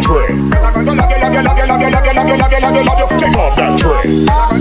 that. Take off that tray.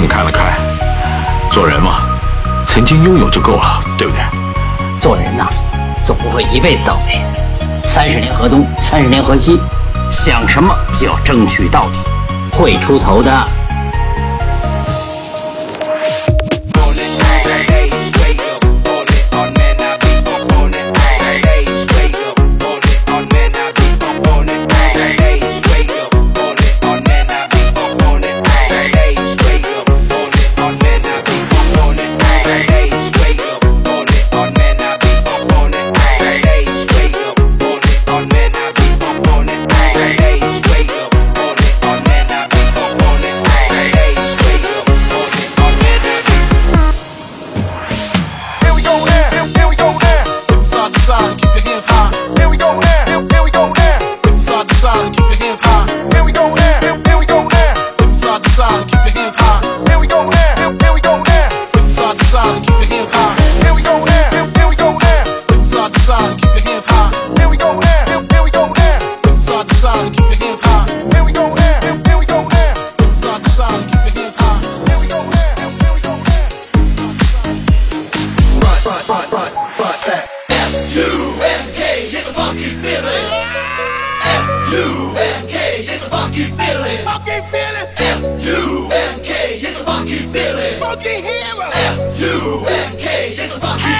你看了看。做人嘛，曾经拥有就够了，对不对？做人呐，总不会一辈子倒霉。三十年河东，三十年河西，想什么就要争取到底，会出头的。funky feeling. Funky feeling. F U N K. It's a funky feeling. Funky hero. F U N K. It's a funky.